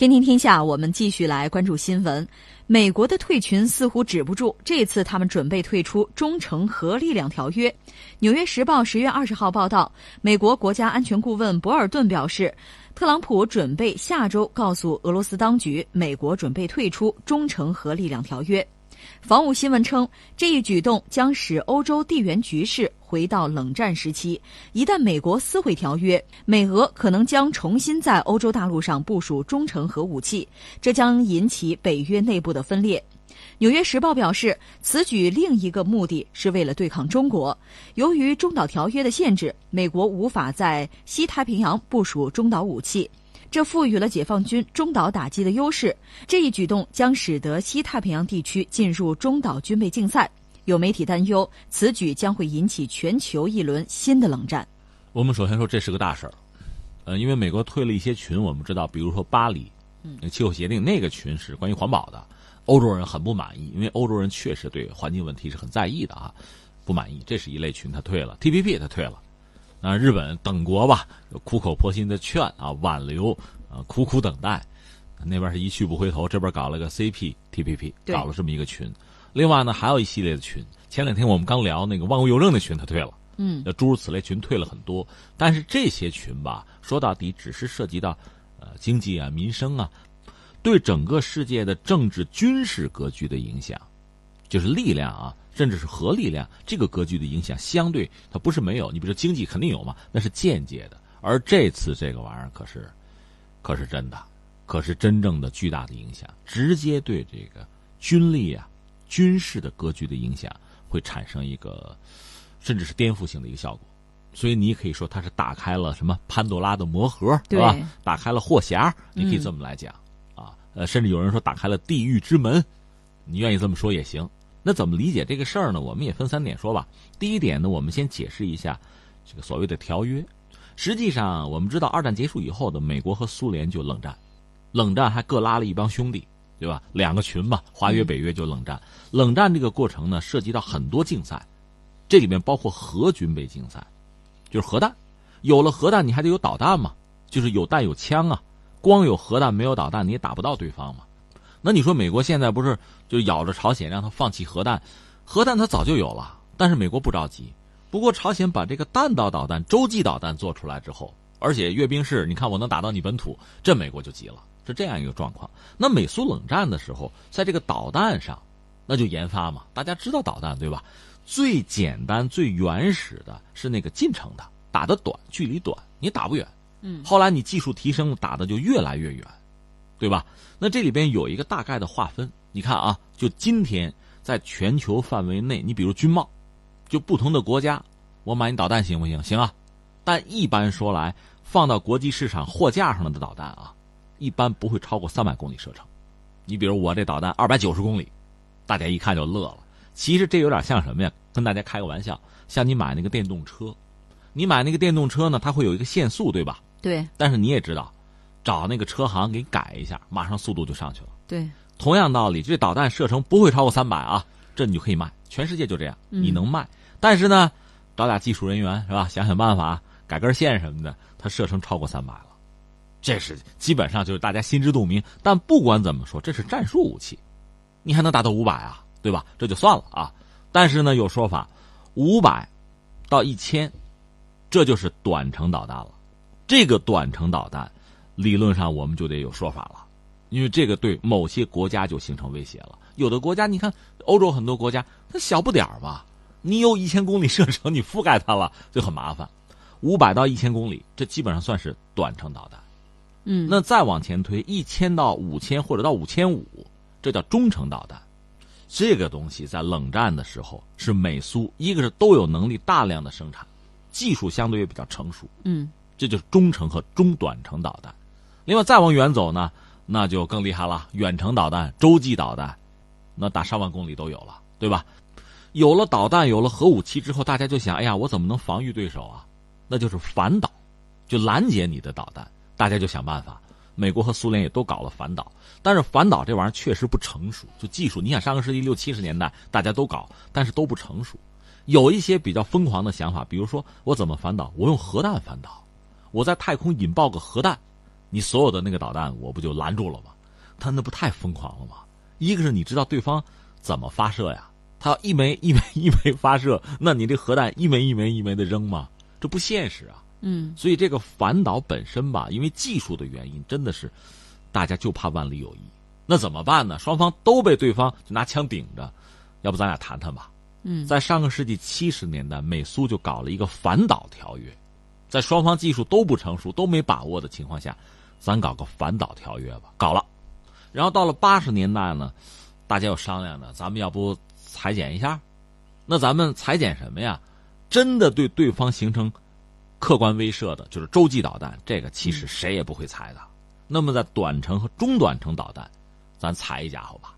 天天天下，我们继续来关注新闻。美国的退群似乎止不住，这次他们准备退出《忠诚核力量条约》。《纽约时报》十月二十号报道，美国国家安全顾问博尔顿表示，特朗普准备下周告诉俄罗斯当局，美国准备退出《忠诚核力量条约》。防务新闻称，这一举动将使欧洲地缘局势回到冷战时期。一旦美国撕毁条约，美俄可能将重新在欧洲大陆上部署中程核武器，这将引起北约内部的分裂。《纽约时报》表示，此举另一个目的是为了对抗中国。由于中导条约的限制，美国无法在西太平洋部署中导武器。这赋予了解放军中岛打击的优势。这一举动将使得西太平洋地区进入中岛军备竞赛。有媒体担忧，此举将会引起全球一轮新的冷战。我们首先说这是个大事儿，呃，因为美国退了一些群，我们知道，比如说巴黎，嗯，气候协定那个群是关于环保的，欧洲人很不满意，因为欧洲人确实对环境问题是很在意的啊，不满意，这是一类群，他退了，TPP 他退了。那日本等国吧，苦口婆心的劝啊，挽留啊，苦苦等待，那边是一去不回头，这边搞了个 CPTPP，搞了这么一个群。另外呢，还有一系列的群。前两天我们刚聊那个万物邮政的群，他退了，嗯，诸如此类群退了很多。但是这些群吧，说到底只是涉及到呃经济啊、民生啊，对整个世界的政治军事格局的影响，就是力量啊。甚至是核力量这个格局的影响，相对它不是没有。你比如说经济肯定有嘛，那是间接的。而这次这个玩意儿可是，可是真的，可是真正的巨大的影响，直接对这个军力啊、军事的格局的影响会产生一个，甚至是颠覆性的一个效果。所以你可以说它是打开了什么潘多拉的魔盒，对吧？打开了货匣，你可以这么来讲啊。呃，甚至有人说打开了地狱之门，你愿意这么说也行。那怎么理解这个事儿呢？我们也分三点说吧。第一点呢，我们先解释一下这个所谓的条约。实际上，我们知道二战结束以后的美国和苏联就冷战，冷战还各拉了一帮兄弟，对吧？两个群嘛，华约、北约就冷战。冷战这个过程呢，涉及到很多竞赛，这里面包括核军备竞赛，就是核弹。有了核弹，你还得有导弹嘛，就是有弹有枪啊。光有核弹没有导弹，你也打不到对方嘛。那你说美国现在不是就咬着朝鲜让他放弃核弹？核弹他早就有了，但是美国不着急。不过朝鲜把这个弹道导弹、洲际导弹做出来之后，而且阅兵式，你看我能打到你本土，这美国就急了，是这样一个状况。那美苏冷战的时候，在这个导弹上，那就研发嘛。大家知道导弹对吧？最简单、最原始的是那个近程的，打得短，距离短，你打不远。嗯。后来你技术提升，打的就越来越远。对吧？那这里边有一个大概的划分。你看啊，就今天在全球范围内，你比如军贸，就不同的国家，我买你导弹行不行？行啊。但一般说来，放到国际市场货架上的导弹啊，一般不会超过三百公里射程。你比如我这导弹二百九十公里，大家一看就乐了。其实这有点像什么呀？跟大家开个玩笑，像你买那个电动车，你买那个电动车呢，它会有一个限速，对吧？对。但是你也知道。找那个车行给改一下，马上速度就上去了。对，同样道理，这导弹射程不会超过三百啊，这你就可以卖，全世界就这样，你能卖。但是呢，找俩技术人员是吧？想想办法改根线什么的，它射程超过三百了，这是基本上就是大家心知肚明。但不管怎么说，这是战术武器，你还能达到五百啊，对吧？这就算了啊。但是呢，有说法，五百到一千，这就是短程导弹了。这个短程导弹。理论上我们就得有说法了，因为这个对某些国家就形成威胁了。有的国家，你看欧洲很多国家，它小不点儿吧？你有一千公里射程，你覆盖它了就很麻烦。五百到一千公里，这基本上算是短程导弹。嗯，那再往前推，一千到五千或者到五千五，这叫中程导弹。这个东西在冷战的时候是美苏一个是都有能力大量的生产，技术相对也比较成熟。嗯，这就是中程和中短程导弹。另外再往远走呢，那就更厉害了。远程导弹、洲际导弹，那打上万公里都有了，对吧？有了导弹，有了核武器之后，大家就想：哎呀，我怎么能防御对手啊？那就是反导，就拦截你的导弹。大家就想办法。美国和苏联也都搞了反导，但是反导这玩意儿确实不成熟。就技术，你想上个世纪六七十年代大家都搞，但是都不成熟。有一些比较疯狂的想法，比如说我怎么反导？我用核弹反导，我在太空引爆个核弹。你所有的那个导弹我不就拦住了吗？他那不太疯狂了吗？一个是你知道对方怎么发射呀？他要一枚一枚一枚发射，那你这核弹一枚一枚一枚的扔吗？这不现实啊。嗯，所以这个反导本身吧，因为技术的原因，真的是大家就怕万里有一。那怎么办呢？双方都被对方拿枪顶着，要不咱俩谈谈吧？嗯，在上个世纪七十年代，美苏就搞了一个反导条约，在双方技术都不成熟、都没把握的情况下，咱搞个反导条约吧。搞了，然后到了八十年代呢，大家又商量呢，咱们要不裁减一下？那咱们裁减什么呀？真的对对方形成客观威慑的，就是洲际导弹，这个其实谁也不会裁的。那么在短程和中短程导弹，咱裁一家伙吧。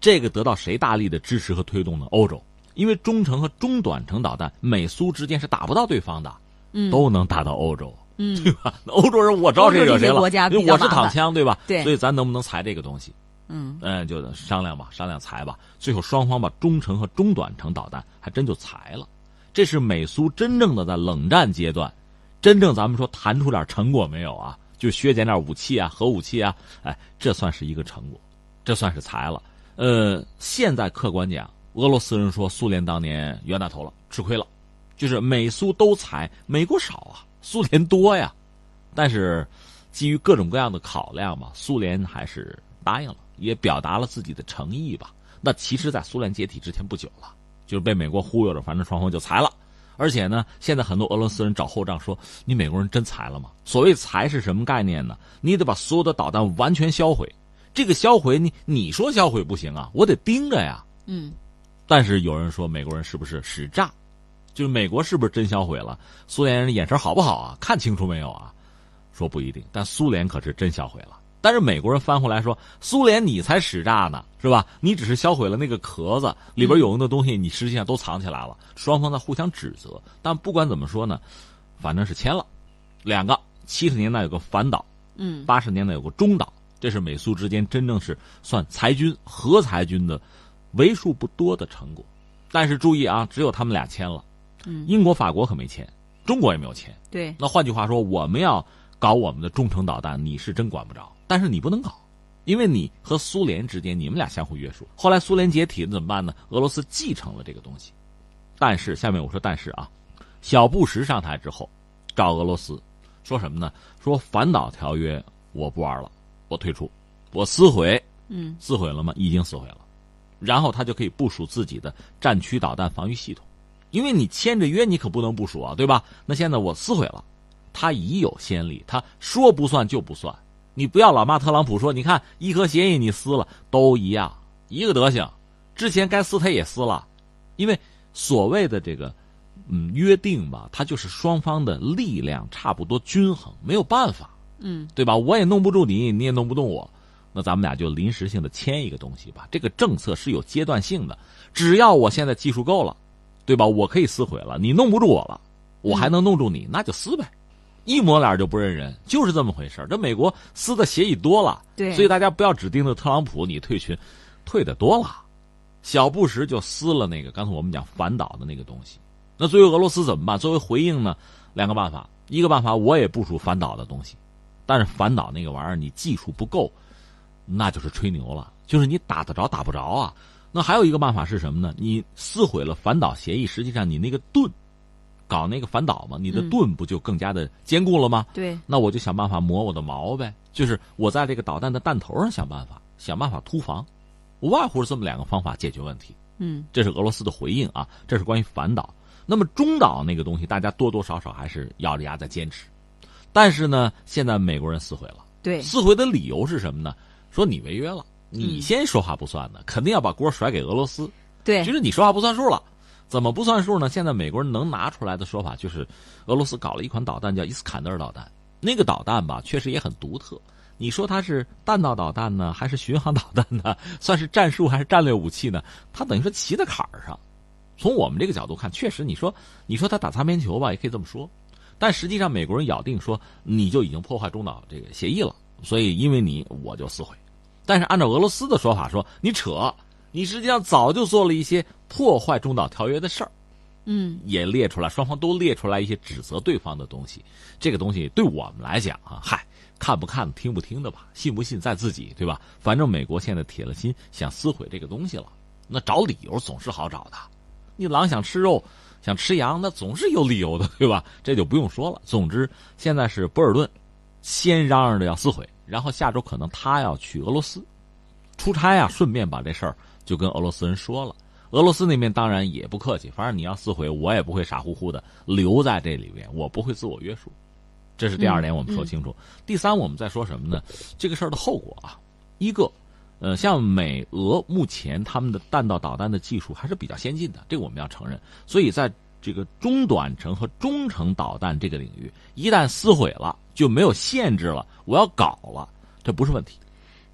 这个得到谁大力的支持和推动呢？欧洲。因为中程和中短程导弹，美苏之间是打不到对方的，嗯，都能打到欧洲，嗯，对吧？欧洲人我招谁惹谁了？因为我是躺枪，对吧？对，所以咱能不能裁这个东西？嗯，嗯，就商量吧，商量裁吧。最后双方把中程和中短程导弹还真就裁了。这是美苏真正的在冷战阶段，真正咱们说谈出点成果没有啊？就削减点武器啊，核武器啊，哎，这算是一个成果，这算是裁了。呃，现在客观讲。俄罗斯人说，苏联当年冤大头了，吃亏了，就是美苏都裁，美国少啊，苏联多呀。但是，基于各种各样的考量吧，苏联还是答应了，也表达了自己的诚意吧。那其实，在苏联解体之前不久了，就是被美国忽悠着，反正双方就裁了。而且呢，现在很多俄罗斯人找后账说：“你美国人真裁了吗？”所谓裁是什么概念呢？你得把所有的导弹完全销毁。这个销毁，你你说销毁不行啊，我得盯着呀。嗯。但是有人说美国人是不是使诈？就是美国是不是真销毁了？苏联人眼神好不好啊？看清楚没有啊？说不一定，但苏联可是真销毁了。但是美国人翻回来说，苏联你才使诈呢，是吧？你只是销毁了那个壳子，里边有用的东西你实际上都藏起来了。双方在互相指责。但不管怎么说呢，反正是签了两个。七十年代有个反导，嗯，八十年代有个中导，这是美苏之间真正是算裁军、核裁军的。为数不多的成果，但是注意啊，只有他们俩签了，英国、法国可没钱，中国也没有钱。对，那换句话说，我们要搞我们的中程导弹，你是真管不着，但是你不能搞，因为你和苏联之间你们俩相互约束。后来苏联解体了怎么办呢？俄罗斯继承了这个东西，但是下面我说但是啊，小布什上台之后，找俄罗斯说什么呢？说反导条约我不玩了，我退出，我撕毁。嗯，撕毁了吗？已经撕毁了。然后他就可以部署自己的战区导弹防御系统，因为你签着约，你可不能不说啊，对吧？那现在我撕毁了，他已有先例，他说不算就不算。你不要老骂特朗普说，你看伊核协议你撕了，都一样，一个德行。之前该撕他也撕了，因为所谓的这个嗯约定吧，它就是双方的力量差不多均衡，没有办法，嗯，对吧？我也弄不住你，你也弄不动我。那咱们俩就临时性的签一个东西吧。这个政策是有阶段性的，只要我现在技术够了，对吧？我可以撕毁了，你弄不住我了，我还能弄住你，那就撕呗。一抹脸就不认人，就是这么回事这美国撕的协议多了，对，所以大家不要只盯着特朗普，你退群，退的多了。小布什就撕了那个刚才我们讲反导的那个东西。那作为俄罗斯怎么办？作为回应呢？两个办法，一个办法我也部署反导的东西，但是反导那个玩意儿你技术不够。那就是吹牛了，就是你打得着打不着啊。那还有一个办法是什么呢？你撕毁了反导协议，实际上你那个盾，搞那个反导嘛，你的盾不就更加的坚固了吗？对。那我就想办法磨我的毛呗，就是我在这个导弹的弹头上想办法，想办法突防，无外乎是这么两个方法解决问题。嗯，这是俄罗斯的回应啊，这是关于反导。那么中导那个东西，大家多多少少还是咬着牙在坚持，但是呢，现在美国人撕毁了。对。撕毁的理由是什么呢？说你违约了，你先说话不算的，肯定要把锅甩给俄罗斯。对，就是你说话不算数了，怎么不算数呢？现在美国人能拿出来的说法就是，俄罗斯搞了一款导弹叫伊斯坎德尔导弹，那个导弹吧，确实也很独特。你说它是弹道导弹呢，还是巡航导弹呢？算是战术还是战略武器呢？它等于说骑在坎儿上。从我们这个角度看，确实，你说你说他打擦边球吧，也可以这么说。但实际上，美国人咬定说，你就已经破坏中导这个协议了，所以因为你，我就撕毁。但是按照俄罗斯的说法说，你扯，你实际上早就做了一些破坏中导条约的事儿，嗯，也列出来，双方都列出来一些指责对方的东西。这个东西对我们来讲啊，嗨，看不看、听不听的吧，信不信在自己，对吧？反正美国现在铁了心想撕毁这个东西了，那找理由总是好找的。你狼想吃肉，想吃羊，那总是有理由的，对吧？这就不用说了。总之，现在是博尔顿先嚷嚷着要撕毁，然后下周可能他要去俄罗斯出差啊，顺便把这事儿就跟俄罗斯人说了。俄罗斯那边当然也不客气，反正你要撕毁，我也不会傻乎乎的留在这里边，我不会自我约束。这是第二点，我们说清楚。第三，我们再说什么呢？这个事儿的后果啊，一个，呃，像美俄目前他们的弹道导弹的技术还是比较先进的，这个我们要承认。所以在这个中短程和中程导弹这个领域，一旦撕毁了，就没有限制了，我要搞了，这不是问题。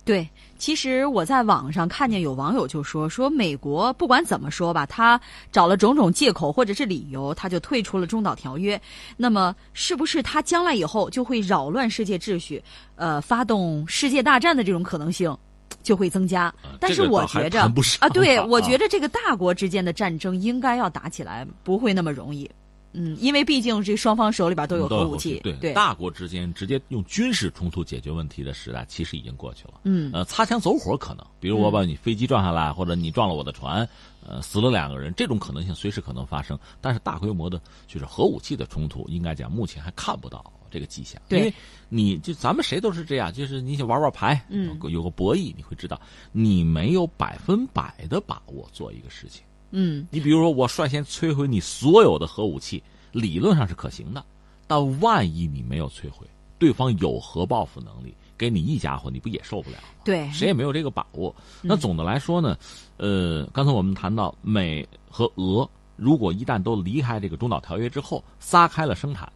对，其实我在网上看见有网友就说说美国不管怎么说吧，他找了种种借口或者是理由，他就退出了中导条约。那么，是不是他将来以后就会扰乱世界秩序，呃，发动世界大战的这种可能性就会增加？但是我觉着啊，对我觉着这个大国之间的战争应该要打起来，不会那么容易。嗯，因为毕竟这双方手里边都有核武器，对大国之间直接用军事冲突解决问题的时代其实已经过去了。嗯，呃，擦枪走火可能，比如我把你飞机撞下来，或者你撞了我的船，呃，死了两个人，这种可能性随时可能发生。但是大规模的，就是核武器的冲突，应该讲目前还看不到这个迹象。因为你就咱们谁都是这样，就是你想玩玩牌，嗯，有个博弈，你会知道你没有百分百的把握做一个事情。嗯，你比如说，我率先摧毁你所有的核武器，理论上是可行的，但万一你没有摧毁，对方有核报复能力，给你一家伙，你不也受不了吗？对，谁也没有这个把握。那总的来说呢，呃，刚才我们谈到美和俄，如果一旦都离开这个中导条约之后，撒开了生产，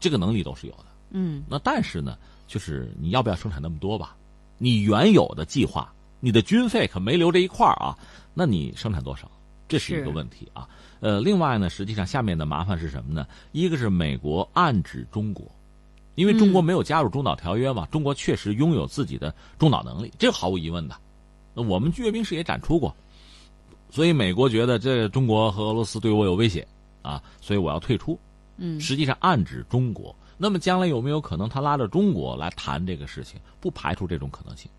这个能力都是有的。嗯，那但是呢，就是你要不要生产那么多吧？你原有的计划，你的军费可没留这一块儿啊，那你生产多少？这是一个问题啊，呃，另外呢，实际上下面的麻烦是什么呢？一个是美国暗指中国，因为中国没有加入中导条约嘛，中国确实拥有自己的中导能力，这毫无疑问的。那我们阅兵式也展出过，所以美国觉得这中国和俄罗斯对我有威胁啊，所以我要退出。嗯，实际上暗指中国。那么将来有没有可能他拉着中国来谈这个事情？不排除这种可能性。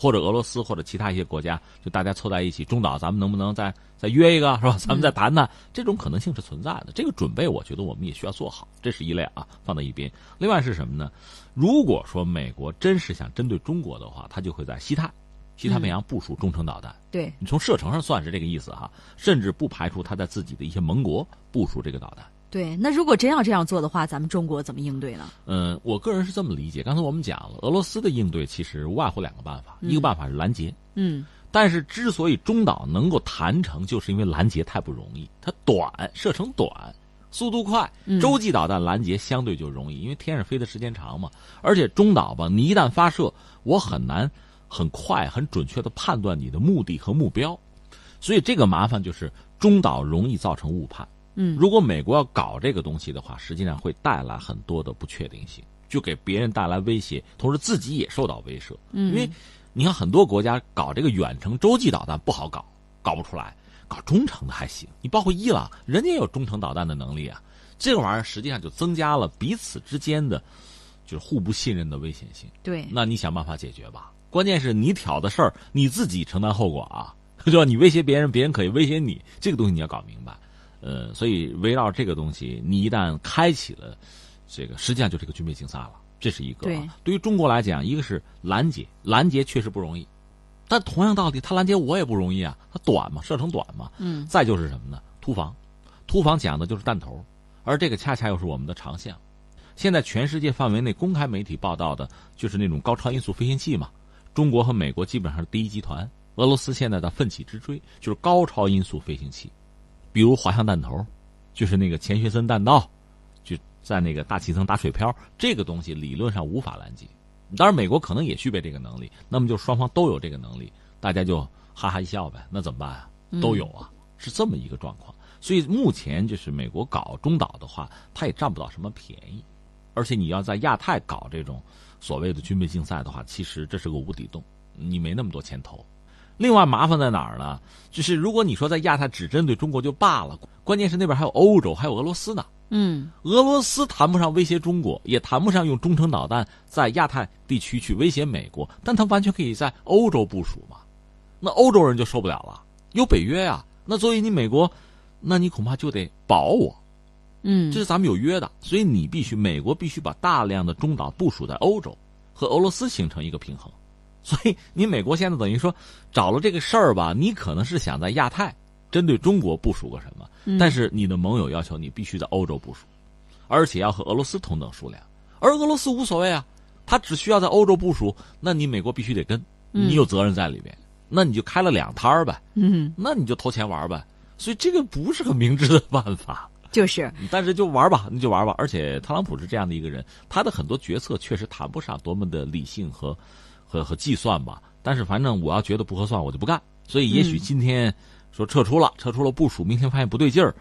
或者俄罗斯或者其他一些国家，就大家凑在一起，中岛，咱们能不能再再约一个，是吧？咱们再谈谈，这种可能性是存在的。这个准备，我觉得我们也需要做好。这是一类啊，放在一边。另外是什么呢？如果说美国真是想针对中国的话，他就会在西太、西太平洋部署中程导弹。对你从射程上算是这个意思哈，甚至不排除他在自己的一些盟国部署这个导弹。对，那如果真要这样做的话，咱们中国怎么应对呢？嗯，我个人是这么理解。刚才我们讲了，俄罗斯的应对其实无外乎两个办法，一个办法是拦截。嗯，但是之所以中导能够谈成，就是因为拦截太不容易，它短，射程短，速度快。洲际导弹拦截相对就容易，因为天上飞的时间长嘛。而且中导吧，你一旦发射，我很难很快、很准确的判断你的目的和目标，所以这个麻烦就是中导容易造成误判。嗯，如果美国要搞这个东西的话，实际上会带来很多的不确定性，就给别人带来威胁，同时自己也受到威慑。嗯，因为你看很多国家搞这个远程洲际导弹不好搞，搞不出来，搞中程的还行。你包括伊朗，人家也有中程导弹的能力啊。这个玩意儿实际上就增加了彼此之间的，就是互不信任的危险性。对，那你想办法解决吧。关键是你挑的事儿，你自己承担后果啊，对吧？你威胁别人，别人可以威胁你，这个东西你要搞明白。呃，所以围绕这个东西，你一旦开启了，这个实际上就是个军备竞赛了，这是一个。对，对于中国来讲，一个是拦截，拦截确实不容易，但同样道理，他拦截我也不容易啊，他短嘛，射程短嘛。嗯。再就是什么呢？突防，突防讲的就是弹头，而这个恰恰又是我们的长项。现在全世界范围内公开媒体报道的就是那种高超音速飞行器嘛，中国和美国基本上是第一集团，俄罗斯现在的奋起直追就是高超音速飞行器。比如滑翔弹头，就是那个钱学森弹道，就在那个大气层打水漂，这个东西理论上无法拦截。当然，美国可能也具备这个能力，那么就双方都有这个能力，大家就哈哈一笑呗。那怎么办啊？都有啊，是这么一个状况。所以目前就是美国搞中导的话，他也占不到什么便宜。而且你要在亚太搞这种所谓的军备竞赛的话，其实这是个无底洞，你没那么多钱投。另外麻烦在哪儿呢？就是如果你说在亚太只针对中国就罢了，关键是那边还有欧洲，还有俄罗斯呢。嗯，俄罗斯谈不上威胁中国，也谈不上用中程导弹在亚太地区去威胁美国，但他完全可以在欧洲部署嘛。那欧洲人就受不了了，有北约呀。那作为你美国，那你恐怕就得保我。嗯，这是咱们有约的，所以你必须美国必须把大量的中导部署在欧洲，和俄罗斯形成一个平衡。所以你美国现在等于说找了这个事儿吧，你可能是想在亚太针对中国部署个什么，但是你的盟友要求你必须在欧洲部署，而且要和俄罗斯同等数量，而俄罗斯无所谓啊，他只需要在欧洲部署，那你美国必须得跟，你有责任在里边，那你就开了两摊儿呗，嗯，那你就投钱玩呗，所以这个不是很明智的办法。就是，但是就玩吧，你就玩吧。而且特朗普是这样的一个人，他的很多决策确实谈不上多么的理性和。和和计算吧，但是反正我要觉得不合算，我就不干。所以也许今天说撤出了，撤出了部署，明天发现不对劲儿，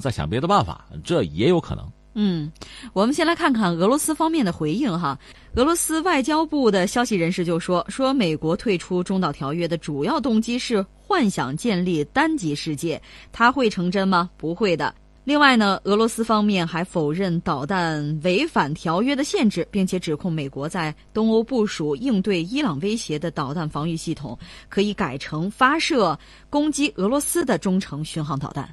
再想别的办法，这也有可能。嗯，我们先来看看俄罗斯方面的回应哈。俄罗斯外交部的消息人士就说，说美国退出中导条约的主要动机是幻想建立单极世界，它会成真吗？不会的。另外呢，俄罗斯方面还否认导弹违反条约的限制，并且指控美国在东欧部署应对伊朗威胁的导弹防御系统，可以改成发射攻击俄罗斯的中程巡航导弹。